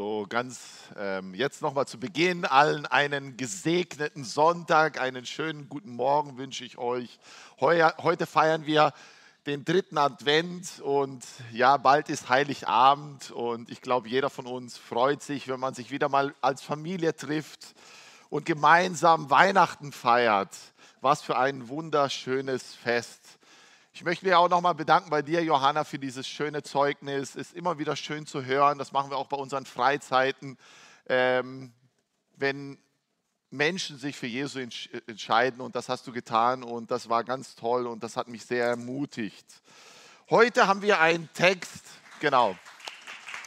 So ganz ähm, jetzt nochmal zu Beginn allen einen gesegneten Sonntag, einen schönen guten Morgen wünsche ich euch. Heuer, heute feiern wir den dritten Advent und ja, bald ist Heiligabend und ich glaube, jeder von uns freut sich, wenn man sich wieder mal als Familie trifft und gemeinsam Weihnachten feiert. Was für ein wunderschönes Fest. Ich möchte mich auch nochmal bedanken bei dir, Johanna, für dieses schöne Zeugnis. Ist immer wieder schön zu hören. Das machen wir auch bei unseren Freizeiten. Ähm, wenn Menschen sich für Jesus entscheiden und das hast du getan und das war ganz toll und das hat mich sehr ermutigt. Heute haben wir einen Text, genau,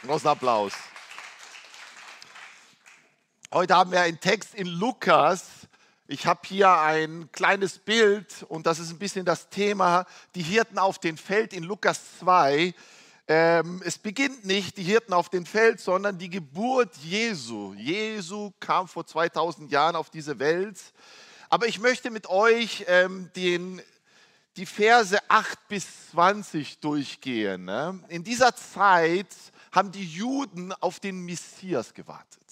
großen Applaus. Heute haben wir einen Text in Lukas ich habe hier ein kleines Bild und das ist ein bisschen das Thema, die Hirten auf dem Feld in Lukas 2. Ähm, es beginnt nicht die Hirten auf dem Feld, sondern die Geburt Jesu. Jesu kam vor 2000 Jahren auf diese Welt. Aber ich möchte mit euch ähm, den, die Verse 8 bis 20 durchgehen. Ne? In dieser Zeit haben die Juden auf den Messias gewartet.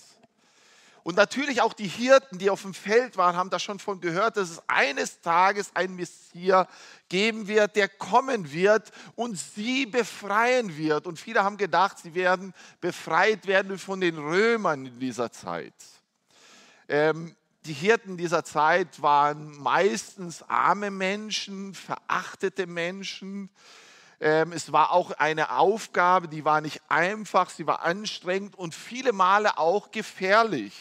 Und natürlich auch die Hirten, die auf dem Feld waren, haben da schon von gehört, dass es eines Tages ein Messias geben wird, der kommen wird und sie befreien wird. Und viele haben gedacht, sie werden befreit werden von den Römern in dieser Zeit. Ähm, die Hirten dieser Zeit waren meistens arme Menschen, verachtete Menschen. Ähm, es war auch eine Aufgabe, die war nicht einfach, sie war anstrengend und viele Male auch gefährlich.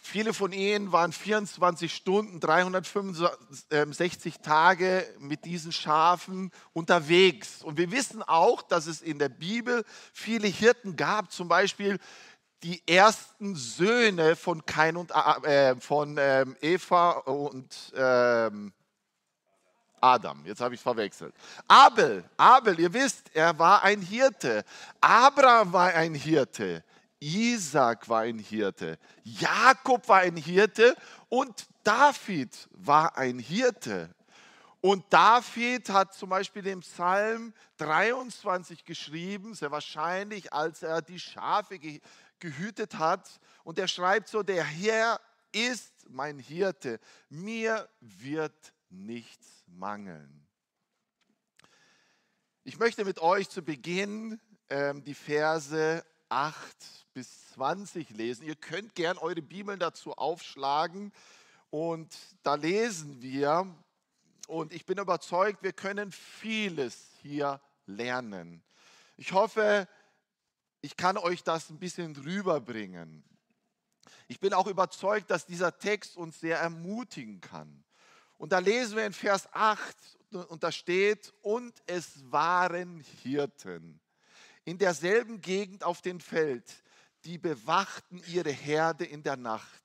Viele von ihnen waren 24 Stunden, 365 Tage mit diesen Schafen unterwegs. Und wir wissen auch, dass es in der Bibel viele Hirten gab, zum Beispiel die ersten Söhne von Kain und äh, von ähm, Eva und ähm, Adam, jetzt habe ich verwechselt. Abel, Abel, ihr wisst, er war ein Hirte. Abraham war ein Hirte. Isaac war ein Hirte. Jakob war ein Hirte und David war ein Hirte. Und David hat zum Beispiel den Psalm 23 geschrieben, sehr wahrscheinlich, als er die Schafe gehütet hat. Und er schreibt so, der Herr ist mein Hirte, mir wird nichts mangeln. Ich möchte mit euch zu Beginn ähm, die Verse 8 bis 20 lesen. Ihr könnt gern eure Bibeln dazu aufschlagen und da lesen wir. Und ich bin überzeugt, wir können vieles hier lernen. Ich hoffe, ich kann euch das ein bisschen rüberbringen. Ich bin auch überzeugt, dass dieser Text uns sehr ermutigen kann. Und da lesen wir in Vers 8 und da steht, und es waren Hirten in derselben Gegend auf dem Feld, die bewachten ihre Herde in der Nacht.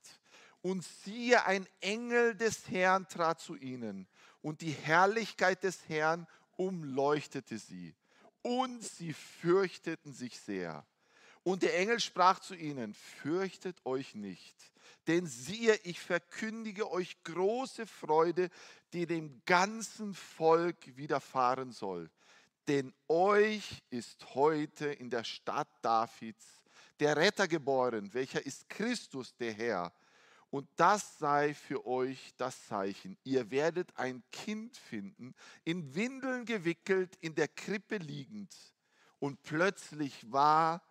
Und siehe, ein Engel des Herrn trat zu ihnen, und die Herrlichkeit des Herrn umleuchtete sie, und sie fürchteten sich sehr. Und der Engel sprach zu ihnen, fürchtet euch nicht, denn siehe, ich verkündige euch große Freude, die dem ganzen Volk widerfahren soll. Denn euch ist heute in der Stadt Davids der Retter geboren, welcher ist Christus der Herr. Und das sei für euch das Zeichen. Ihr werdet ein Kind finden, in Windeln gewickelt, in der Krippe liegend. Und plötzlich war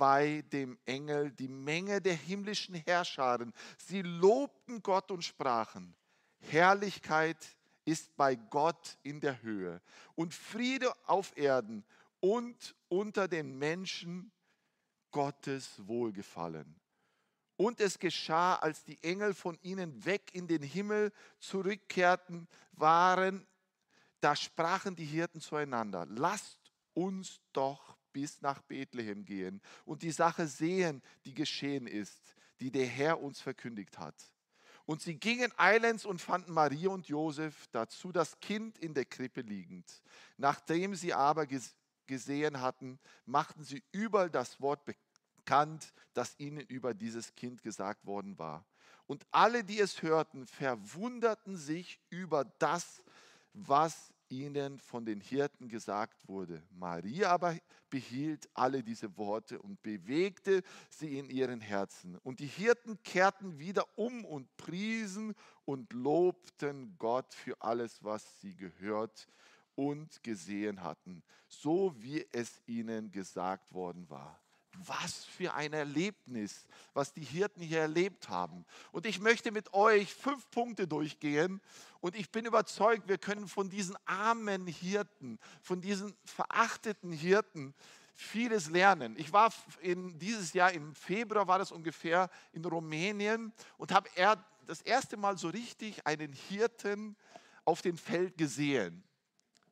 bei dem Engel die Menge der himmlischen Herrscharen. Sie lobten Gott und sprachen, Herrlichkeit ist bei Gott in der Höhe und Friede auf Erden und unter den Menschen Gottes Wohlgefallen. Und es geschah, als die Engel von ihnen weg in den Himmel zurückkehrten, waren, da sprachen die Hirten zueinander, lasst uns doch bis nach Bethlehem gehen und die Sache sehen, die geschehen ist, die der Herr uns verkündigt hat. Und sie gingen eilends und fanden Maria und Josef, dazu das Kind in der Krippe liegend. Nachdem sie aber gesehen hatten, machten sie überall das Wort bekannt, das ihnen über dieses Kind gesagt worden war. Und alle, die es hörten, verwunderten sich über das, was ihnen von den Hirten gesagt wurde. Maria aber behielt alle diese Worte und bewegte sie in ihren Herzen. Und die Hirten kehrten wieder um und priesen und lobten Gott für alles, was sie gehört und gesehen hatten, so wie es ihnen gesagt worden war. Was für ein Erlebnis, was die Hirten hier erlebt haben. Und ich möchte mit euch fünf Punkte durchgehen. Und ich bin überzeugt, wir können von diesen armen Hirten, von diesen verachteten Hirten vieles lernen. Ich war in, dieses Jahr im Februar, war das ungefähr, in Rumänien und habe das erste Mal so richtig einen Hirten auf dem Feld gesehen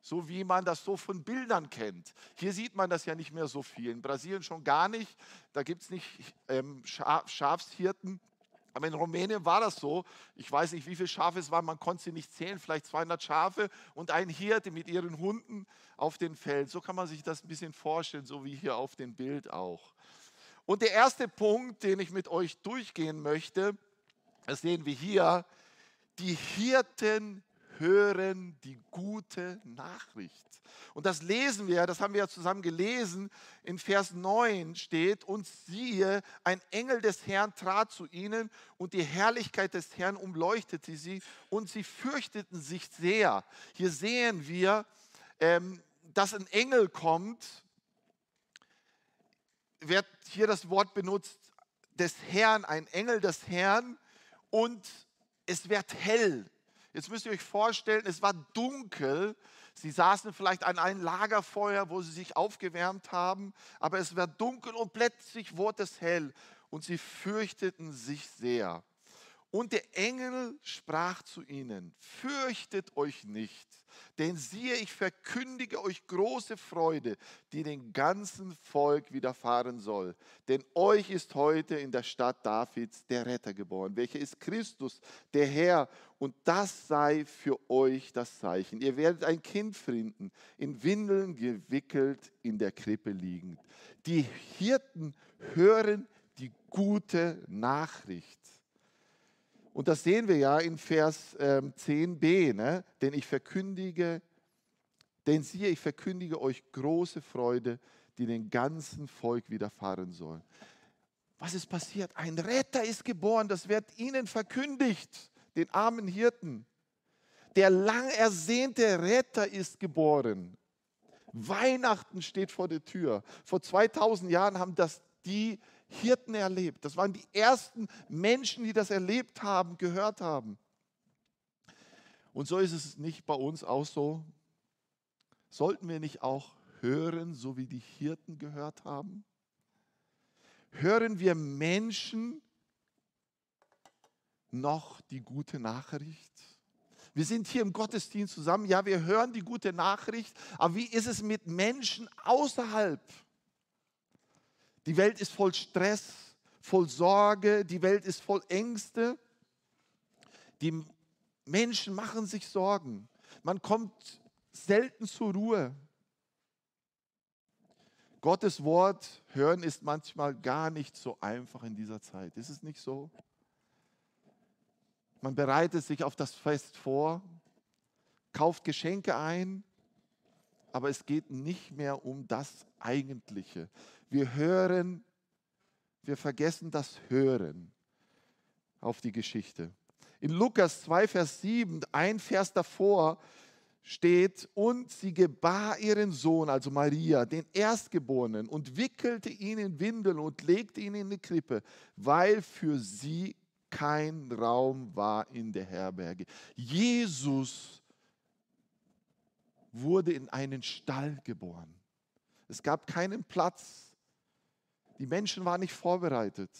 so wie man das so von Bildern kennt. Hier sieht man das ja nicht mehr so viel. In Brasilien schon gar nicht. Da gibt es nicht ähm, Schafshirten. Aber in Rumänien war das so. Ich weiß nicht, wie viele Schafe es waren. Man konnte sie nicht zählen. Vielleicht 200 Schafe und ein Hirte mit ihren Hunden auf dem Feld. So kann man sich das ein bisschen vorstellen, so wie hier auf dem Bild auch. Und der erste Punkt, den ich mit euch durchgehen möchte, das sehen wir hier. Die Hirten hören die gute Nachricht. Und das lesen wir, das haben wir ja zusammen gelesen, in Vers 9 steht, und siehe, ein Engel des Herrn trat zu ihnen und die Herrlichkeit des Herrn umleuchtete sie und sie fürchteten sich sehr. Hier sehen wir, ähm, dass ein Engel kommt, wird hier das Wort benutzt, des Herrn, ein Engel des Herrn und es wird hell. Jetzt müsst ihr euch vorstellen, es war dunkel. Sie saßen vielleicht an einem Lagerfeuer, wo sie sich aufgewärmt haben, aber es war dunkel und plötzlich wurde es hell und sie fürchteten sich sehr. Und der Engel sprach zu ihnen, fürchtet euch nicht, denn siehe, ich verkündige euch große Freude, die dem ganzen Volk widerfahren soll. Denn euch ist heute in der Stadt Davids der Retter geboren, welcher ist Christus, der Herr. Und das sei für euch das Zeichen. Ihr werdet ein Kind finden, in Windeln gewickelt, in der Krippe liegend. Die Hirten hören die gute Nachricht. Und das sehen wir ja in Vers ähm, 10b, ne? denn ich verkündige, denn siehe, ich verkündige euch große Freude, die den ganzen Volk widerfahren soll. Was ist passiert? Ein Retter ist geboren, das wird ihnen verkündigt, den armen Hirten. Der lang ersehnte Retter ist geboren. Weihnachten steht vor der Tür. Vor 2000 Jahren haben das die Hirten erlebt. Das waren die ersten Menschen, die das erlebt haben, gehört haben. Und so ist es nicht bei uns auch so. Sollten wir nicht auch hören, so wie die Hirten gehört haben? Hören wir Menschen noch die gute Nachricht? Wir sind hier im Gottesdienst zusammen. Ja, wir hören die gute Nachricht. Aber wie ist es mit Menschen außerhalb? Die Welt ist voll Stress, voll Sorge, die Welt ist voll Ängste. Die Menschen machen sich Sorgen. Man kommt selten zur Ruhe. Gottes Wort hören ist manchmal gar nicht so einfach in dieser Zeit. Ist es nicht so? Man bereitet sich auf das Fest vor, kauft Geschenke ein, aber es geht nicht mehr um das Eigentliche. Wir hören, wir vergessen das Hören auf die Geschichte. In Lukas 2, Vers 7, ein Vers davor, steht, und sie gebar ihren Sohn, also Maria, den Erstgeborenen, und wickelte ihn in Windeln und legte ihn in die Krippe, weil für sie kein Raum war in der Herberge. Jesus wurde in einen Stall geboren. Es gab keinen Platz die Menschen waren nicht vorbereitet.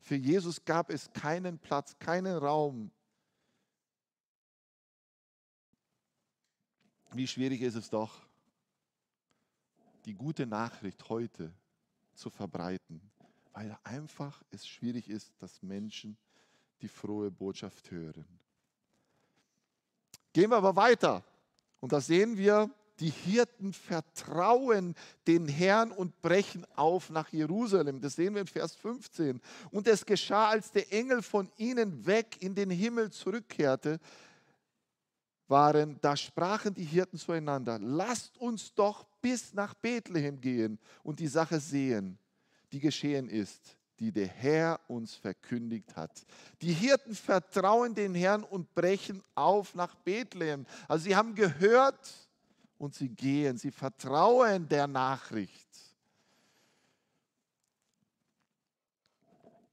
Für Jesus gab es keinen Platz, keinen Raum. Wie schwierig ist es doch, die gute Nachricht heute zu verbreiten, weil einfach es schwierig ist, dass Menschen die frohe Botschaft hören. Gehen wir aber weiter. Und da sehen wir, die Hirten vertrauen den Herrn und brechen auf nach Jerusalem. Das sehen wir in Vers 15. Und es geschah, als der Engel von ihnen weg in den Himmel zurückkehrte, waren, da sprachen die Hirten zueinander, lasst uns doch bis nach Bethlehem gehen und die Sache sehen, die geschehen ist, die der Herr uns verkündigt hat. Die Hirten vertrauen den Herrn und brechen auf nach Bethlehem. Also sie haben gehört und sie gehen, sie vertrauen der Nachricht.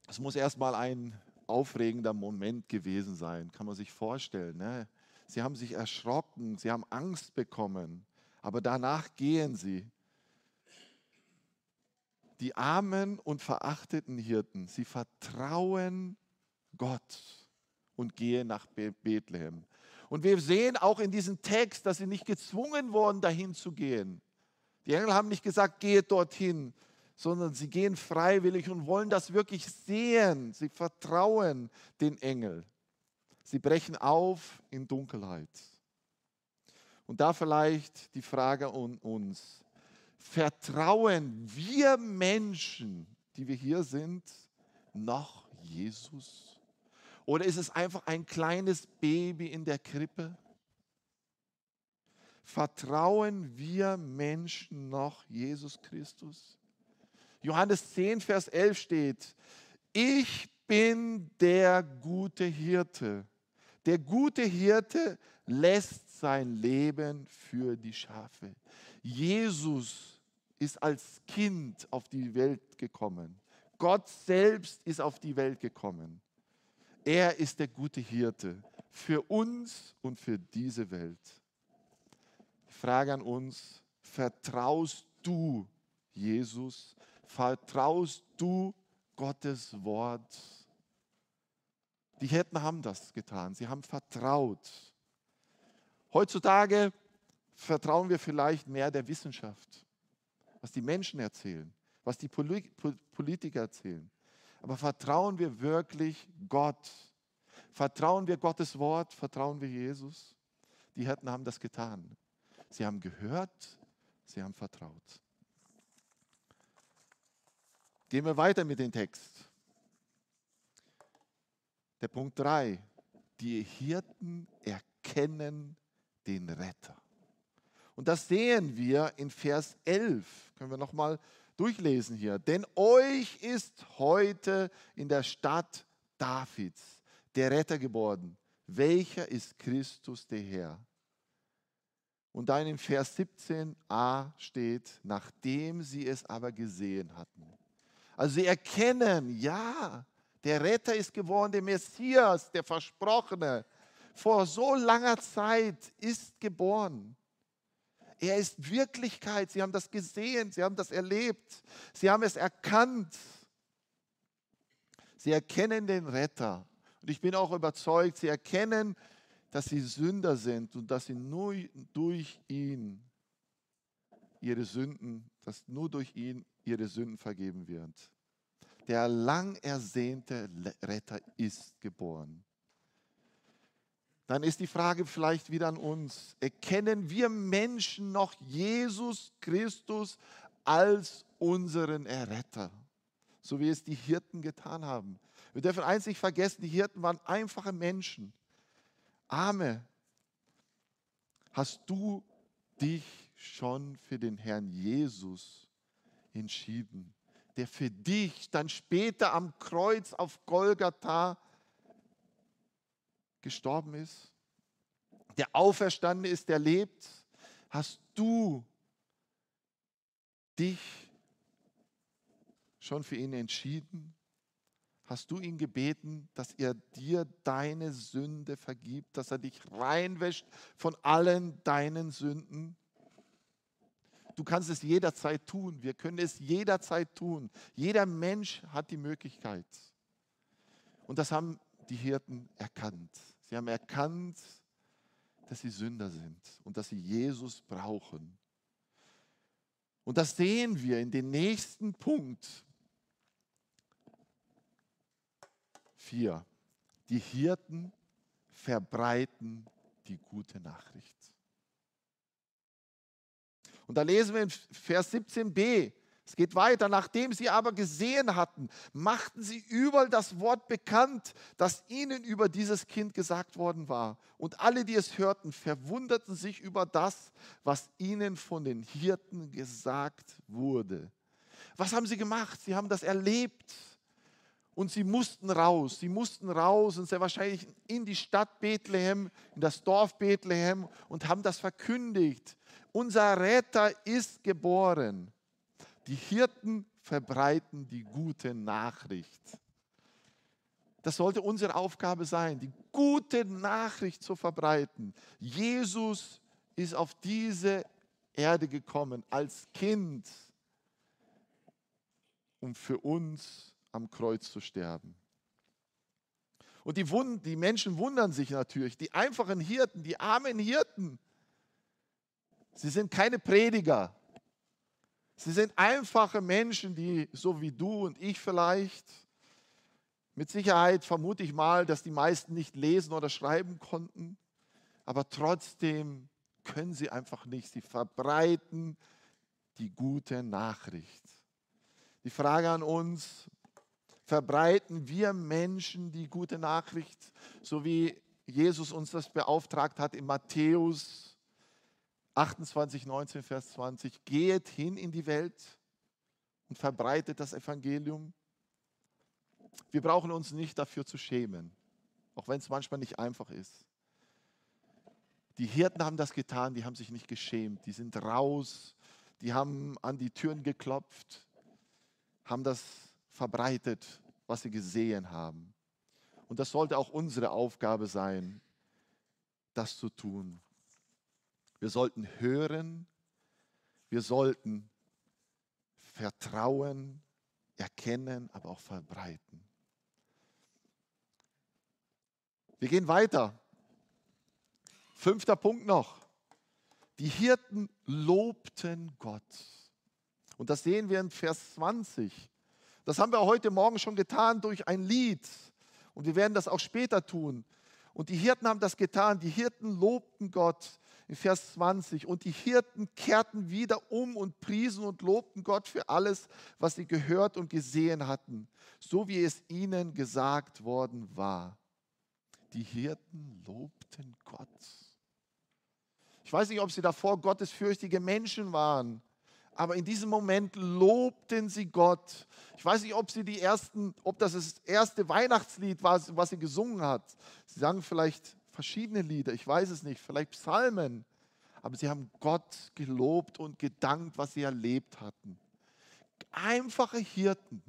Es muss erstmal ein aufregender Moment gewesen sein, kann man sich vorstellen. Ne? Sie haben sich erschrocken, sie haben Angst bekommen, aber danach gehen sie. Die armen und verachteten Hirten, sie vertrauen Gott und gehen nach Bethlehem. Und wir sehen auch in diesem Text, dass sie nicht gezwungen wurden, dahin zu gehen. Die Engel haben nicht gesagt, geht dorthin, sondern sie gehen freiwillig und wollen das wirklich sehen. Sie vertrauen den Engel. Sie brechen auf in Dunkelheit. Und da vielleicht die Frage an uns. Vertrauen wir Menschen, die wir hier sind, noch Jesus? Oder ist es einfach ein kleines Baby in der Krippe? Vertrauen wir Menschen noch Jesus Christus? Johannes 10, Vers 11 steht, ich bin der gute Hirte. Der gute Hirte lässt sein Leben für die Schafe. Jesus ist als Kind auf die Welt gekommen. Gott selbst ist auf die Welt gekommen. Er ist der gute Hirte für uns und für diese Welt. Frage an uns, vertraust du Jesus? Vertraust du Gottes Wort? Die Hirten haben das getan. Sie haben vertraut. Heutzutage vertrauen wir vielleicht mehr der Wissenschaft, was die Menschen erzählen, was die Politiker erzählen. Aber vertrauen wir wirklich Gott? Vertrauen wir Gottes Wort? Vertrauen wir Jesus? Die Hirten haben das getan. Sie haben gehört, sie haben vertraut. Gehen wir weiter mit dem Text. Der Punkt 3. Die Hirten erkennen den Retter. Und das sehen wir in Vers 11. Können wir nochmal durchlesen hier. Denn euch ist heute in der Stadt Davids der Retter geboren. Welcher ist Christus der Herr? Und dann in Vers 17a steht, nachdem sie es aber gesehen hatten. Also sie erkennen, ja, der Retter ist geworden, der Messias, der Versprochene. Vor so langer Zeit ist geboren. Er ist Wirklichkeit. Sie haben das gesehen, sie haben das erlebt, sie haben es erkannt. Sie erkennen den Retter. Und ich bin auch überzeugt, sie erkennen, dass sie Sünder sind und dass sie nur durch ihn ihre Sünden, dass nur durch ihn ihre Sünden vergeben wird der lang ersehnte Retter ist geboren. Dann ist die Frage vielleicht wieder an uns. Erkennen wir Menschen noch Jesus Christus als unseren Erretter? So wie es die Hirten getan haben. Wir dürfen eins nicht vergessen, die Hirten waren einfache Menschen. Arme. Hast du dich schon für den Herrn Jesus entschieden? der für dich dann später am Kreuz auf Golgatha gestorben ist, der auferstanden ist, der lebt, hast du dich schon für ihn entschieden? Hast du ihn gebeten, dass er dir deine Sünde vergibt, dass er dich reinwäscht von allen deinen Sünden? Du kannst es jederzeit tun. Wir können es jederzeit tun. Jeder Mensch hat die Möglichkeit. Und das haben die Hirten erkannt. Sie haben erkannt, dass sie Sünder sind und dass sie Jesus brauchen. Und das sehen wir in den nächsten Punkt. Vier. Die Hirten verbreiten die gute Nachricht. Und da lesen wir in Vers 17b, Es geht weiter. Nachdem sie aber gesehen hatten, machten sie überall das Wort bekannt, das ihnen über dieses Kind gesagt worden war. Und alle, die es hörten, verwunderten sich über das, was ihnen von den Hirten gesagt wurde. Was haben sie gemacht? Sie haben das erlebt. Und sie mussten raus, sie mussten raus und sehr wahrscheinlich in die Stadt Bethlehem, in das Dorf Bethlehem und haben das verkündigt. Unser Retter ist geboren. Die Hirten verbreiten die gute Nachricht. Das sollte unsere Aufgabe sein, die gute Nachricht zu verbreiten. Jesus ist auf diese Erde gekommen als Kind, um für uns am Kreuz zu sterben. Und die, Wund die Menschen wundern sich natürlich, die einfachen Hirten, die armen Hirten, sie sind keine Prediger, Sie sind einfache Menschen, die so wie du und ich vielleicht, mit Sicherheit vermute ich mal, dass die meisten nicht lesen oder schreiben konnten, aber trotzdem können sie einfach nicht. Sie verbreiten die gute Nachricht. Die Frage an uns, verbreiten wir Menschen die gute Nachricht, so wie Jesus uns das beauftragt hat in Matthäus 28, 19, Vers 20, geht hin in die Welt und verbreitet das Evangelium. Wir brauchen uns nicht dafür zu schämen, auch wenn es manchmal nicht einfach ist. Die Hirten haben das getan, die haben sich nicht geschämt, die sind raus, die haben an die Türen geklopft, haben das verbreitet, was sie gesehen haben. Und das sollte auch unsere Aufgabe sein, das zu tun. Wir sollten hören, wir sollten vertrauen, erkennen, aber auch verbreiten. Wir gehen weiter. Fünfter Punkt noch. Die Hirten lobten Gott. Und das sehen wir in Vers 20. Das haben wir heute Morgen schon getan durch ein Lied. Und wir werden das auch später tun. Und die Hirten haben das getan. Die Hirten lobten Gott in Vers 20. Und die Hirten kehrten wieder um und priesen und lobten Gott für alles, was sie gehört und gesehen hatten, so wie es ihnen gesagt worden war. Die Hirten lobten Gott. Ich weiß nicht, ob sie davor gottesfürchtige Menschen waren, aber in diesem Moment lobten sie Gott. Ich weiß nicht, ob sie die ersten, ob das das erste Weihnachtslied war, was sie gesungen hat. Sie sangen vielleicht verschiedene Lieder, ich weiß es nicht, vielleicht Psalmen, aber sie haben Gott gelobt und gedankt, was sie erlebt hatten. Einfache Hirten,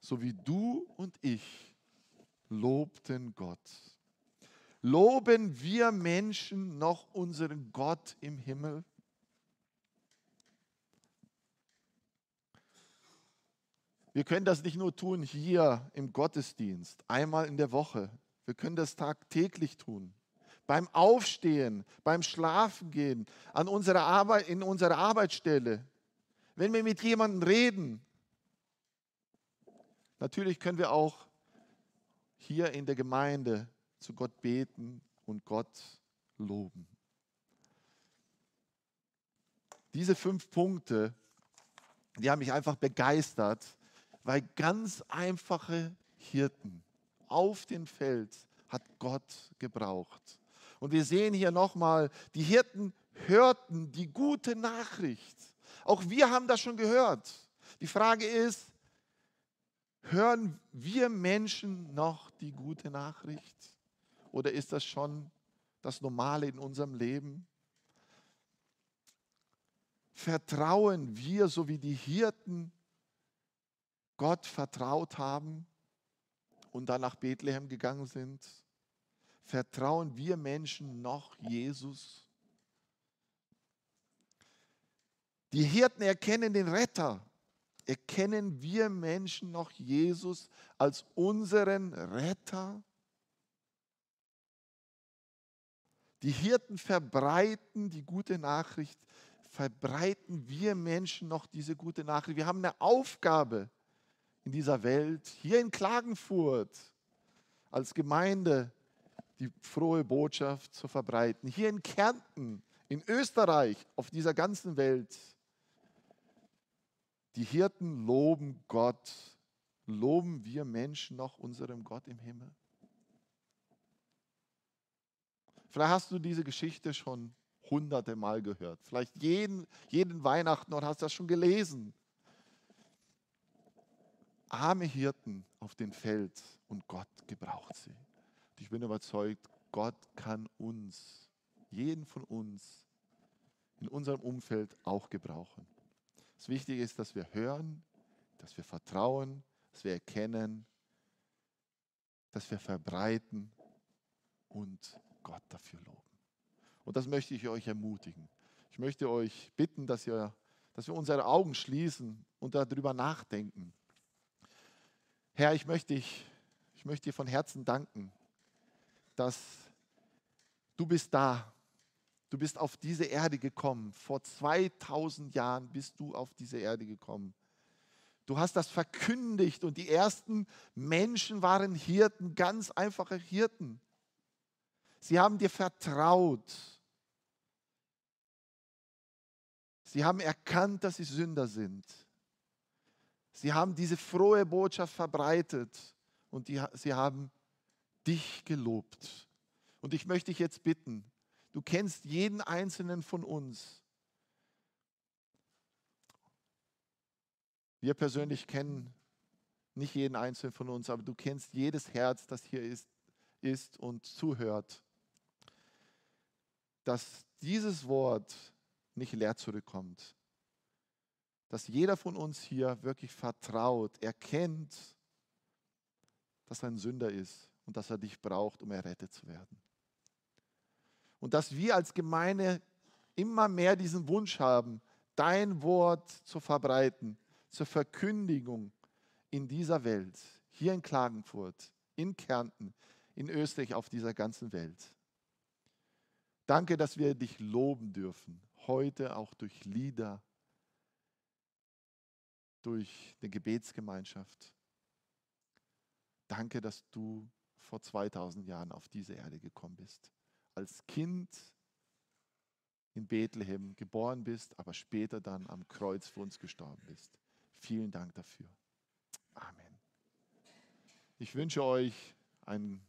so wie du und ich, lobten Gott. Loben wir Menschen noch unseren Gott im Himmel? Wir können das nicht nur tun hier im Gottesdienst, einmal in der Woche. Wir können das tagtäglich tun. Beim Aufstehen, beim Schlafengehen, an unserer Arbeit, in unserer Arbeitsstelle. Wenn wir mit jemandem reden. Natürlich können wir auch hier in der Gemeinde zu Gott beten und Gott loben. Diese fünf Punkte, die haben mich einfach begeistert, weil ganz einfache Hirten auf dem Feld hat Gott gebraucht. Und wir sehen hier nochmal, die Hirten hörten die gute Nachricht. Auch wir haben das schon gehört. Die Frage ist, hören wir Menschen noch die gute Nachricht? Oder ist das schon das Normale in unserem Leben? Vertrauen wir, so wie die Hirten Gott vertraut haben? Und dann nach Bethlehem gegangen sind? Vertrauen wir Menschen noch Jesus? Die Hirten erkennen den Retter. Erkennen wir Menschen noch Jesus als unseren Retter? Die Hirten verbreiten die gute Nachricht. Verbreiten wir Menschen noch diese gute Nachricht? Wir haben eine Aufgabe in dieser Welt, hier in Klagenfurt als Gemeinde die frohe Botschaft zu verbreiten, hier in Kärnten, in Österreich, auf dieser ganzen Welt. Die Hirten loben Gott. Loben wir Menschen noch unserem Gott im Himmel? Vielleicht hast du diese Geschichte schon hunderte Mal gehört. Vielleicht jeden, jeden Weihnachten und hast das schon gelesen. Arme Hirten auf dem Feld und Gott gebraucht sie. Und ich bin überzeugt, Gott kann uns, jeden von uns, in unserem Umfeld auch gebrauchen. Das Wichtige ist, dass wir hören, dass wir vertrauen, dass wir erkennen, dass wir verbreiten und Gott dafür loben. Und das möchte ich euch ermutigen. Ich möchte euch bitten, dass, ihr, dass wir unsere Augen schließen und darüber nachdenken. Herr, ich möchte, dich, ich möchte dir von Herzen danken, dass du bist da. Du bist auf diese Erde gekommen. Vor 2000 Jahren bist du auf diese Erde gekommen. Du hast das verkündigt und die ersten Menschen waren Hirten, ganz einfache Hirten. Sie haben dir vertraut. Sie haben erkannt, dass sie Sünder sind. Sie haben diese frohe Botschaft verbreitet und die, sie haben dich gelobt. Und ich möchte dich jetzt bitten, du kennst jeden einzelnen von uns. Wir persönlich kennen nicht jeden einzelnen von uns, aber du kennst jedes Herz, das hier ist, ist und zuhört dass dieses Wort nicht leer zurückkommt. Dass jeder von uns hier wirklich vertraut, erkennt, dass er ein Sünder ist und dass er dich braucht, um errettet zu werden. Und dass wir als Gemeinde immer mehr diesen Wunsch haben, dein Wort zu verbreiten, zur Verkündigung in dieser Welt, hier in Klagenfurt, in Kärnten, in Österreich, auf dieser ganzen Welt. Danke, dass wir dich loben dürfen, heute auch durch Lieder, durch die Gebetsgemeinschaft. Danke, dass du vor 2000 Jahren auf diese Erde gekommen bist, als Kind in Bethlehem geboren bist, aber später dann am Kreuz für uns gestorben bist. Vielen Dank dafür. Amen. Ich wünsche euch einen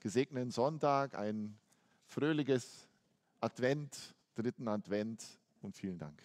gesegneten Sonntag, ein fröhliches Advent, dritten Advent und vielen Dank.